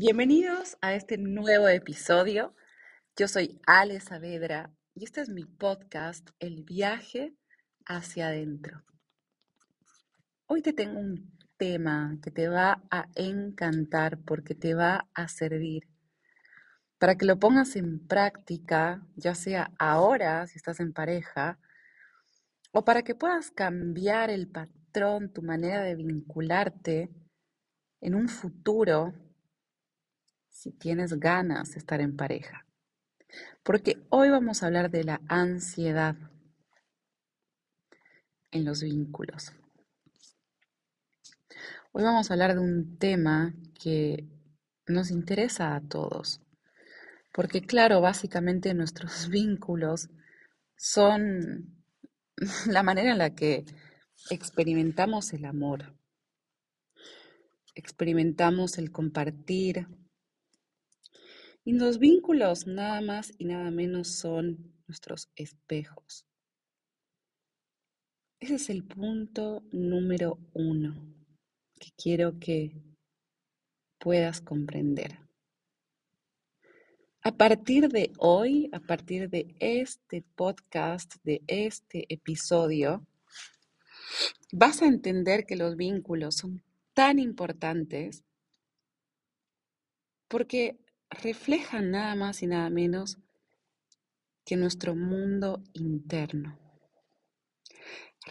Bienvenidos a este nuevo episodio. Yo soy Ale Saavedra y este es mi podcast, El viaje hacia adentro. Hoy te tengo un tema que te va a encantar porque te va a servir para que lo pongas en práctica, ya sea ahora, si estás en pareja, o para que puedas cambiar el patrón, tu manera de vincularte en un futuro si tienes ganas de estar en pareja. Porque hoy vamos a hablar de la ansiedad en los vínculos. Hoy vamos a hablar de un tema que nos interesa a todos. Porque claro, básicamente nuestros vínculos son la manera en la que experimentamos el amor, experimentamos el compartir, y los vínculos nada más y nada menos son nuestros espejos. Ese es el punto número uno que quiero que puedas comprender. A partir de hoy, a partir de este podcast, de este episodio, vas a entender que los vínculos son tan importantes porque reflejan nada más y nada menos que nuestro mundo interno.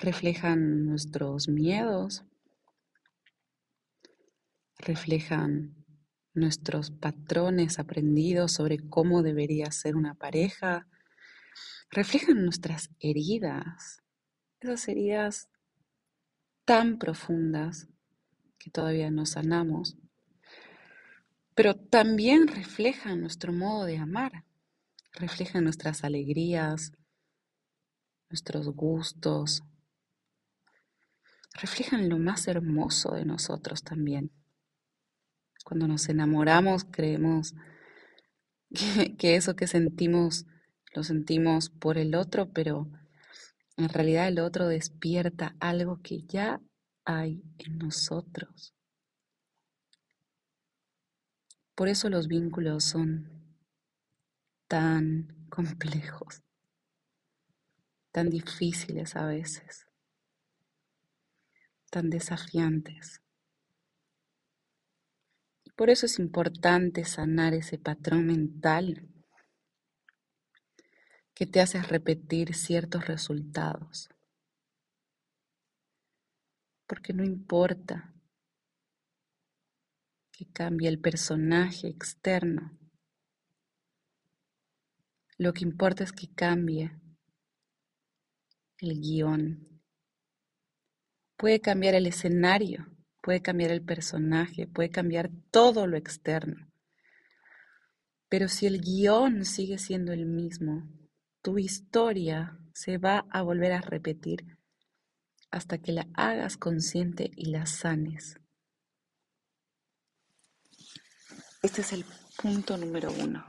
Reflejan nuestros miedos, reflejan nuestros patrones aprendidos sobre cómo debería ser una pareja, reflejan nuestras heridas, esas heridas tan profundas que todavía no sanamos pero también reflejan nuestro modo de amar, reflejan nuestras alegrías, nuestros gustos, reflejan lo más hermoso de nosotros también. Cuando nos enamoramos creemos que, eso que sentimos lo sentimos por el otro, pero en realidad el otro despierta algo que ya hay en nosotros. Por eso los vínculos son tan complejos, tan difíciles a veces, tan desafiantes. Y por eso es importante sanar ese patrón mental que te hace repetir ciertos resultados. Porque no importa que cambie el personaje externo. Lo que importa es que cambie el guion. Puede cambiar el escenario, puede cambiar el personaje, puede cambiar todo lo externo. Pero si el guion sigue siendo el mismo, tu historia se va a volver a repetir hasta que la hagas consciente y la sanes. Este es el punto número uno.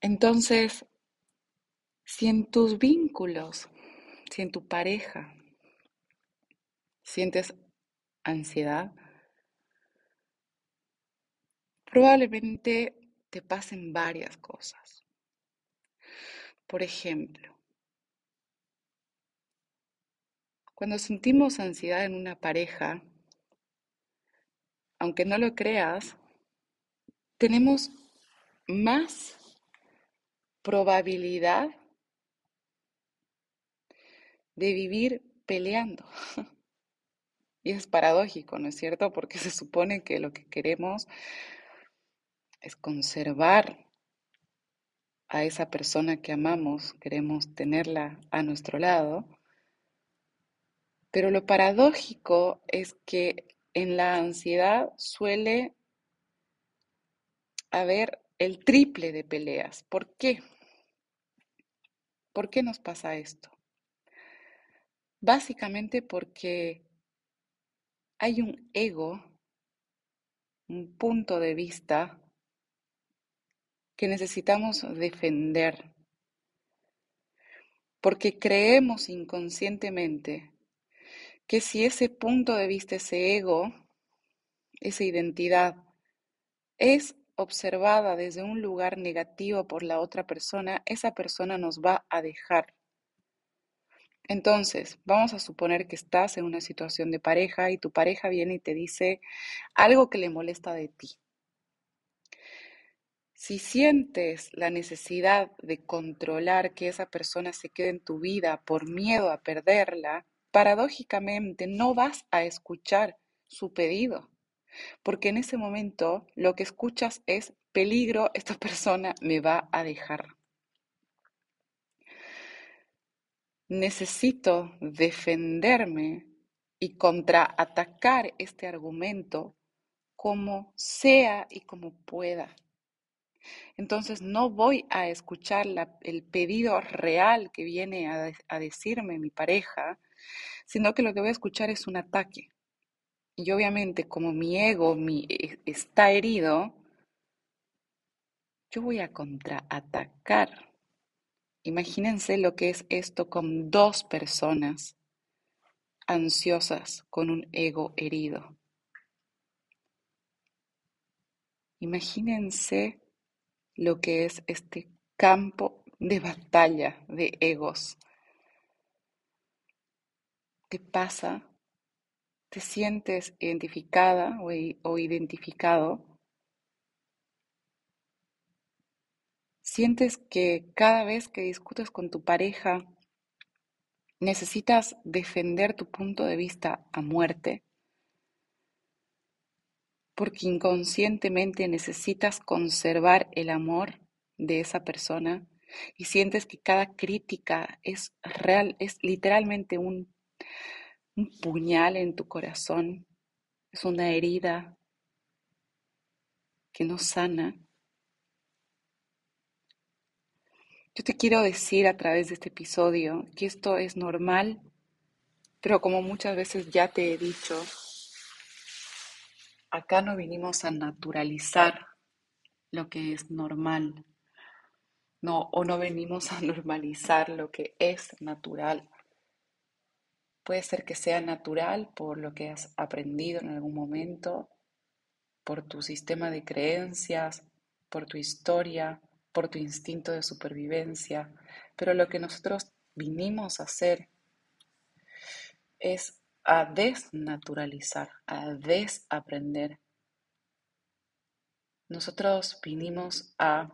Entonces, si en tus vínculos, si en tu pareja sientes ansiedad, probablemente te pasen varias cosas. Por ejemplo, cuando sentimos ansiedad en una pareja, aunque no lo creas, tenemos más probabilidad de vivir peleando. Y es paradójico, ¿no es cierto? Porque se supone que lo que queremos es conservar a esa persona que amamos, queremos tenerla a nuestro lado. Pero lo paradójico es que en la ansiedad suele haber el triple de peleas. ¿Por qué? ¿Por qué nos pasa esto? Básicamente porque hay un ego, un punto de vista que necesitamos defender, porque creemos inconscientemente que si ese punto de vista, ese ego, esa identidad es observada desde un lugar negativo por la otra persona, esa persona nos va a dejar. Entonces, vamos a suponer que estás en una situación de pareja y tu pareja viene y te dice algo que le molesta de ti. Si sientes la necesidad de controlar que esa persona se quede en tu vida por miedo a perderla, paradójicamente no vas a escuchar su pedido, porque en ese momento lo que escuchas es peligro, esta persona me va a dejar. necesito defenderme y contraatacar este argumento como sea y como pueda. Entonces no voy a escuchar el pedido real que viene a, decirme mi pareja, sino que lo que voy a escuchar es un ataque. Y obviamente como mi ego mi, e, está herido, yo voy a contraatacar Imagínense lo que es esto con dos personas ansiosas con un ego herido. Imagínense lo que es este campo de batalla de egos. ¿Qué pasa? ¿Te sientes identificada o, o identificado ¿Sientes que cada vez que discutes con tu pareja necesitas defender tu punto de vista a muerte? Porque inconscientemente necesitas conservar el amor de esa persona y sientes que cada crítica es real, es literalmente un, un puñal en tu corazón, es una herida que no sana. Yo te quiero decir a través de este episodio que esto es normal, pero como muchas veces ya te he dicho, acá no vinimos a naturalizar lo que es normal. No, o no venimos a normalizar lo que es natural. Puede ser que sea natural por lo que has aprendido en algún momento, por tu sistema de creencias, por tu historia, por tu instinto de supervivencia, pero lo que nosotros vinimos a hacer es a desnaturalizar, a desaprender. Nosotros vinimos a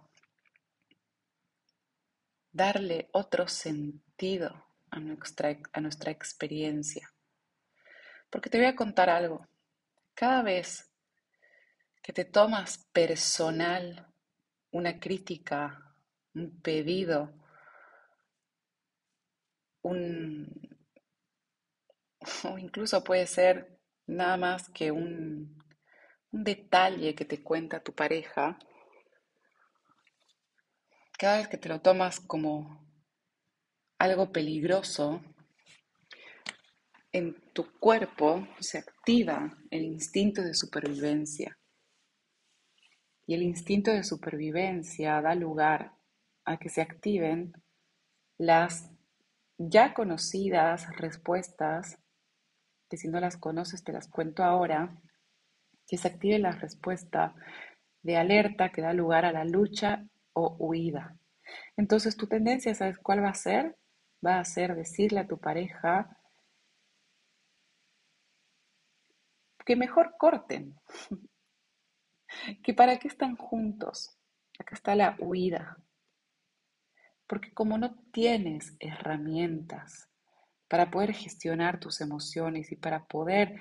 darle otro sentido a nuestra, a nuestra experiencia. Porque te voy a contar algo. Cada vez que te tomas personal una crítica, un pedido, un, o incluso puede ser nada más que un, un detalle que te cuenta tu pareja, cada vez que te lo tomas como algo peligroso, en tu cuerpo se activa el instinto de supervivencia. Y el instinto de supervivencia da lugar a que se activen las ya conocidas respuestas, que si no las conoces te las cuento ahora, que se active la respuesta de alerta que da lugar a la lucha o huida. Entonces tu tendencia, ¿sabes cuál va a ser? Va a ser decirle a tu pareja que mejor corten, que para qué están juntos. Acá está la huida. Porque como no tienes herramientas para poder gestionar tus emociones y para poder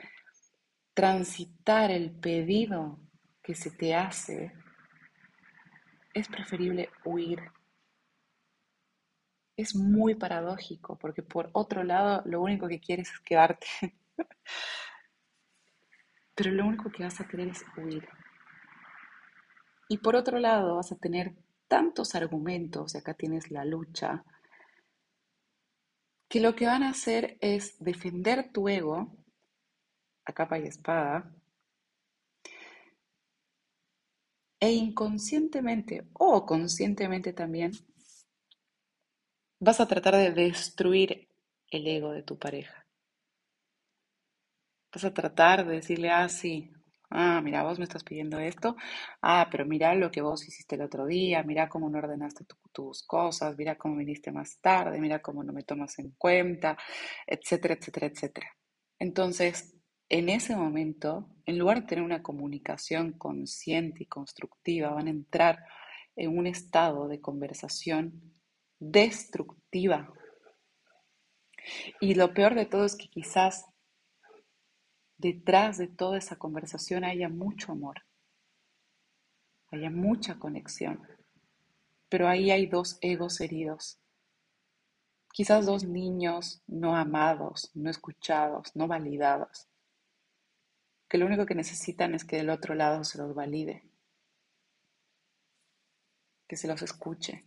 transitar el pedido que se te hace, es preferible huir. Es muy paradójico porque por otro lado lo único que quieres es quedarte. Pero lo único que vas a querer es huir. Y por otro lado, vas a tener tantos argumentos, y acá tienes la lucha, que lo que van a hacer es defender tu ego a capa y espada, e inconscientemente o conscientemente también vas a tratar de destruir el ego de tu pareja. Vas a tratar de decirle, ah, sí, Ah, mira, vos me estás pidiendo esto. Ah, pero mira lo que vos hiciste el otro día, mira cómo no ordenaste tus cosas, mira cómo viniste más tarde, mira cómo no me tomas en cuenta, etcétera, etcétera, etcétera. Entonces, en ese momento, en lugar de tener una comunicación consciente y constructiva, van a entrar en un estado de conversación destructiva. Y lo peor de todo es que quizás detrás de toda esa conversación haya mucho amor, haya mucha conexión, pero ahí hay dos egos heridos, quizás dos niños no amados, no escuchados, no validados que lo único que necesitan es que del otro lado se los valide, que se los escuche.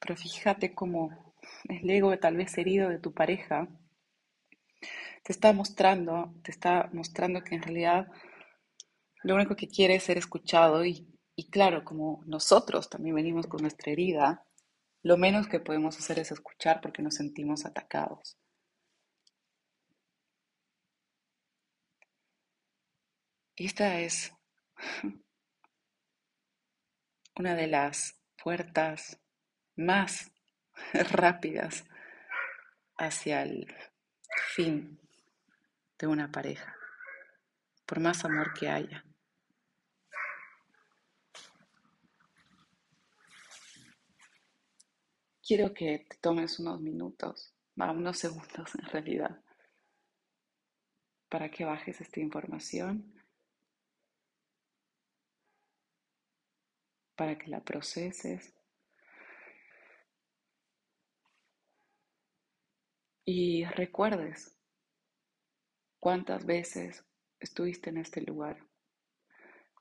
Pero fíjate cómo el ego tal vez herido de tu pareja te está mostrando, te está mostrando que en realidad lo único que quiere es ser escuchado y, claro, como nosotros también venimos con nuestra herida, lo menos que podemos hacer es escuchar porque nos sentimos atacados. esta es una de las puertas más rápidas hacia el fin de una pareja, por más amor que haya. Quiero que te tomes unos minutos, unos segundos en realidad, para que bajes esta información para que la proceses. Y recuerdes cuántas veces estuviste en este lugar,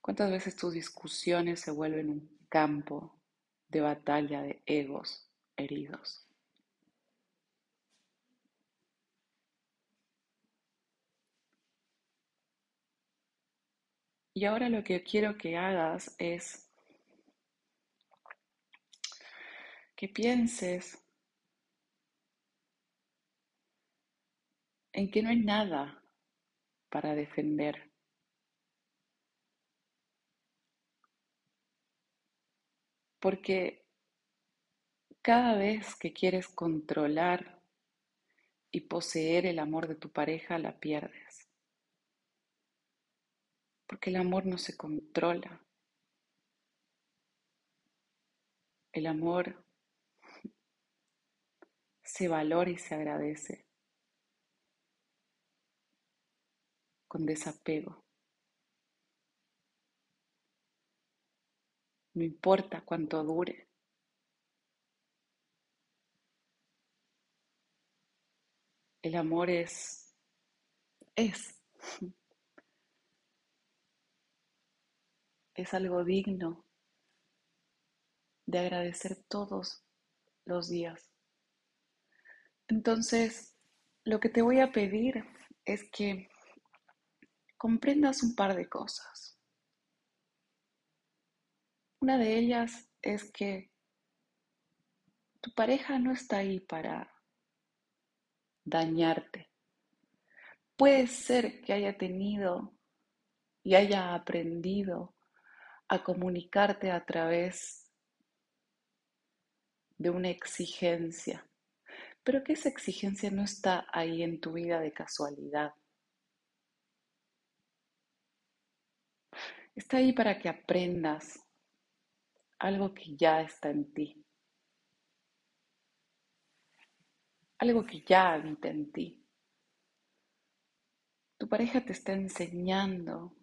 cuántas veces tus discusiones se vuelven un campo de batalla de egos heridos. Y ahora lo que quiero que hagas es que pienses en que no hay nada para defender. Porque cada vez que quieres controlar y poseer el amor de tu pareja, la pierdes. Porque el amor no se controla. El amor se valora y se agradece con desapego. No importa cuánto dure. El amor es, es, es algo digno de agradecer todos los días. Entonces, lo que te voy a pedir es que comprendas un par de cosas. Una de ellas es que tu pareja no está ahí para dañarte. Puede ser que haya tenido y haya aprendido a comunicarte a través de una exigencia pero que esa exigencia no está ahí en tu vida de casualidad. Está ahí para que aprendas algo que ya está en ti, algo que ya habita en ti. Tu pareja te está enseñando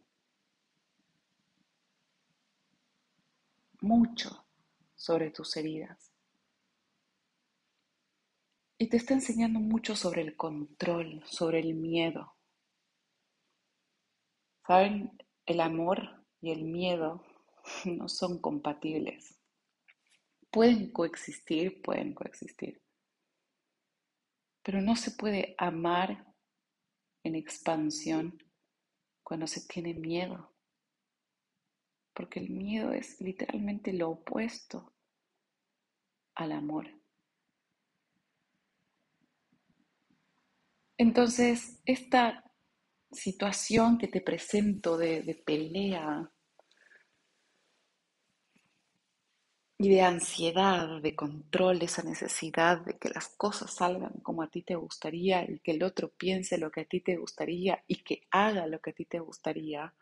mucho sobre tus heridas. Y te está enseñando mucho sobre el control, sobre el miedo. ¿Saben? El amor y el miedo no son compatibles. Pueden coexistir, pueden coexistir. Pero no se puede amar en expansión cuando se tiene miedo. Porque el miedo es literalmente lo opuesto al amor. Entonces, esta situación que te presento de, de pelea y de ansiedad, de control, esa necesidad de que las cosas salgan como a ti te gustaría y que el otro piense lo que a ti te gustaría y que haga lo que a ti te gustaría,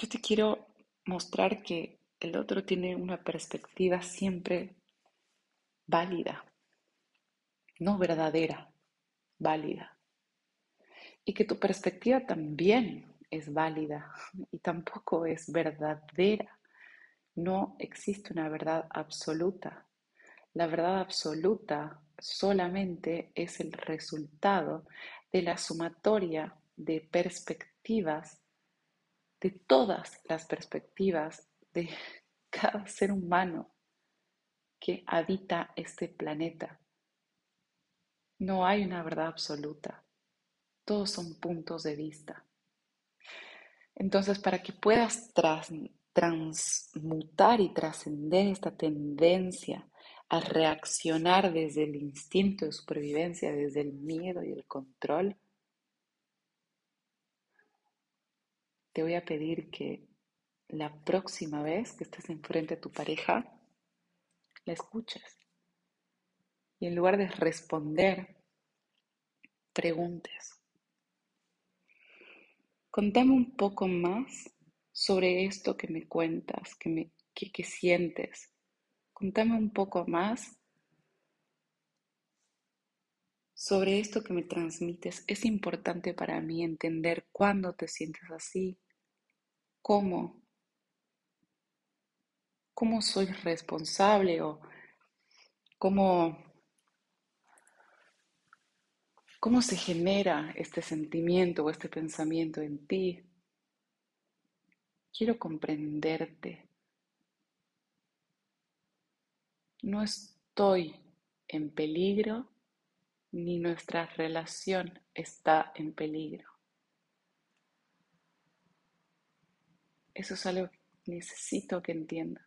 yo te quiero mostrar que el otro tiene una perspectiva siempre válida, no verdadera, válida. Y que tu perspectiva también es válida y tampoco es verdadera. No existe una verdad absoluta. La verdad absoluta solamente es el resultado de la sumatoria de perspectivas, de todas las perspectivas de cada ser humano que habita este planeta. No hay una verdad absoluta. Todos son puntos de vista. Entonces, para que puedas transmutar y trascender esta tendencia a reaccionar desde el instinto de supervivencia, desde el miedo y el control, te voy a pedir que la próxima vez que estés enfrente a tu pareja, la escuches. Y en lugar de responder, preguntes. Contame un poco más sobre esto que me cuentas, que, me, que, sientes. Contame un poco más sobre esto que me transmites. Es importante para mí entender cuándo te sientes así, cómo, cómo soy responsable o cómo ¿Cómo se genera este sentimiento o este pensamiento en ti? Quiero comprenderte. No estoy en peligro ni nuestra relación está en peligro. Eso es algo que necesito que entiendas.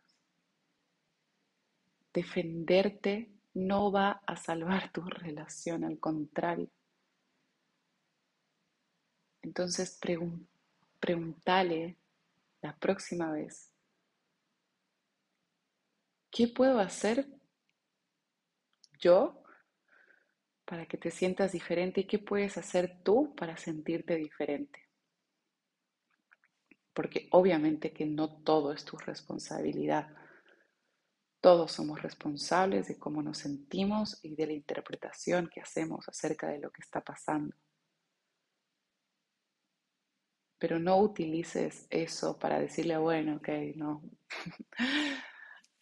Defenderte no va a salvar tu relación, al contrario. Entonces pregúntale la próxima vez, ¿qué puedo hacer yo para que te sientas diferente y qué puedes hacer tú para sentirte diferente? Porque obviamente que no todo es tu responsabilidad. Todos somos responsables de cómo nos sentimos y de la interpretación que hacemos acerca de lo que está pasando pero no utilices eso para decirle, bueno, ok, no.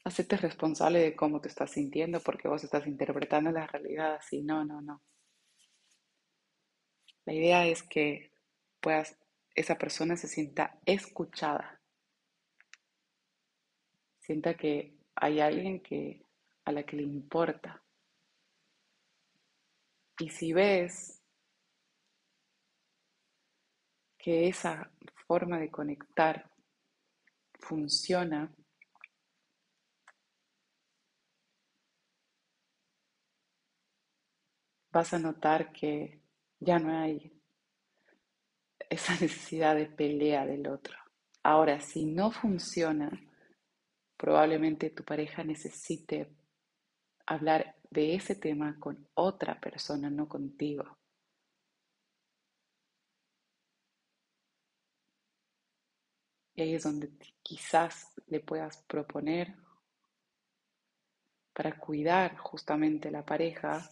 Hacete responsable de cómo te estás sintiendo porque vos estás interpretando la realidad así. No, no, no. La idea es que puedas, esa persona se sienta escuchada. Sienta que hay alguien que, a la que le importa. Y si ves que esa forma de conectar funciona, vas a notar que ya no hay esa necesidad de pelea del otro. Ahora, si no funciona, probablemente tu pareja necesite hablar de ese tema con otra persona, no contigo. Y ahí es donde quizás le puedas proponer para cuidar justamente la pareja,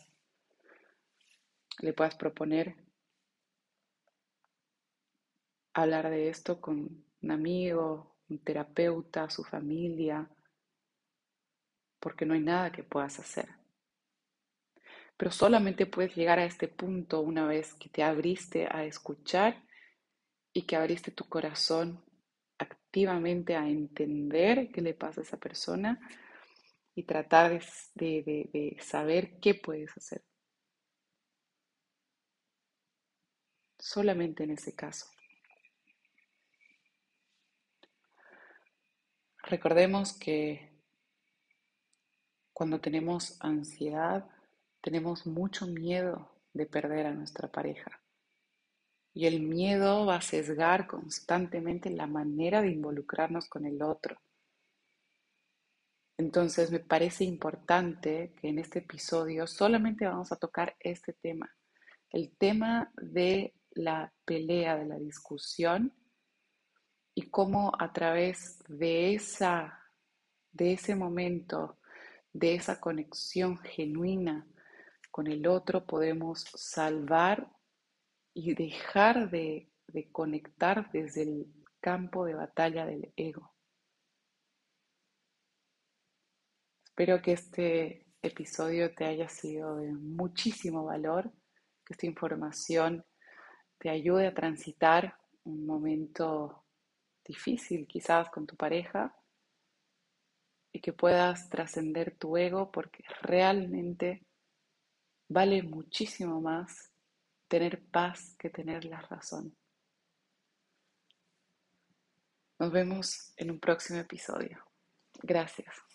le puedas proponer hablar de esto con un amigo, un terapeuta, su familia, porque no hay nada que puedas hacer. Pero solamente puedes llegar a este punto una vez que te abriste a escuchar y que abriste tu corazón activamente a entender qué le pasa a esa persona y tratar de, saber qué puedes hacer. Solamente en ese caso. Recordemos que cuando tenemos ansiedad, tenemos mucho miedo de perder a nuestra pareja. Y el miedo va a sesgar constantemente la manera de involucrarnos con el otro. Entonces me parece importante que en este episodio solamente vamos a tocar este tema, el tema de la pelea, de la discusión y cómo a través de esa de ese momento, de esa conexión genuina con el otro podemos salvar y dejar de, de conectar desde el campo de batalla del ego. Espero que este episodio te haya sido de muchísimo valor, que esta información te ayude a transitar un momento difícil quizás con tu pareja y que puedas trascender tu ego porque realmente vale muchísimo más tener paz que tener la razón. Nos vemos en un próximo episodio. Gracias.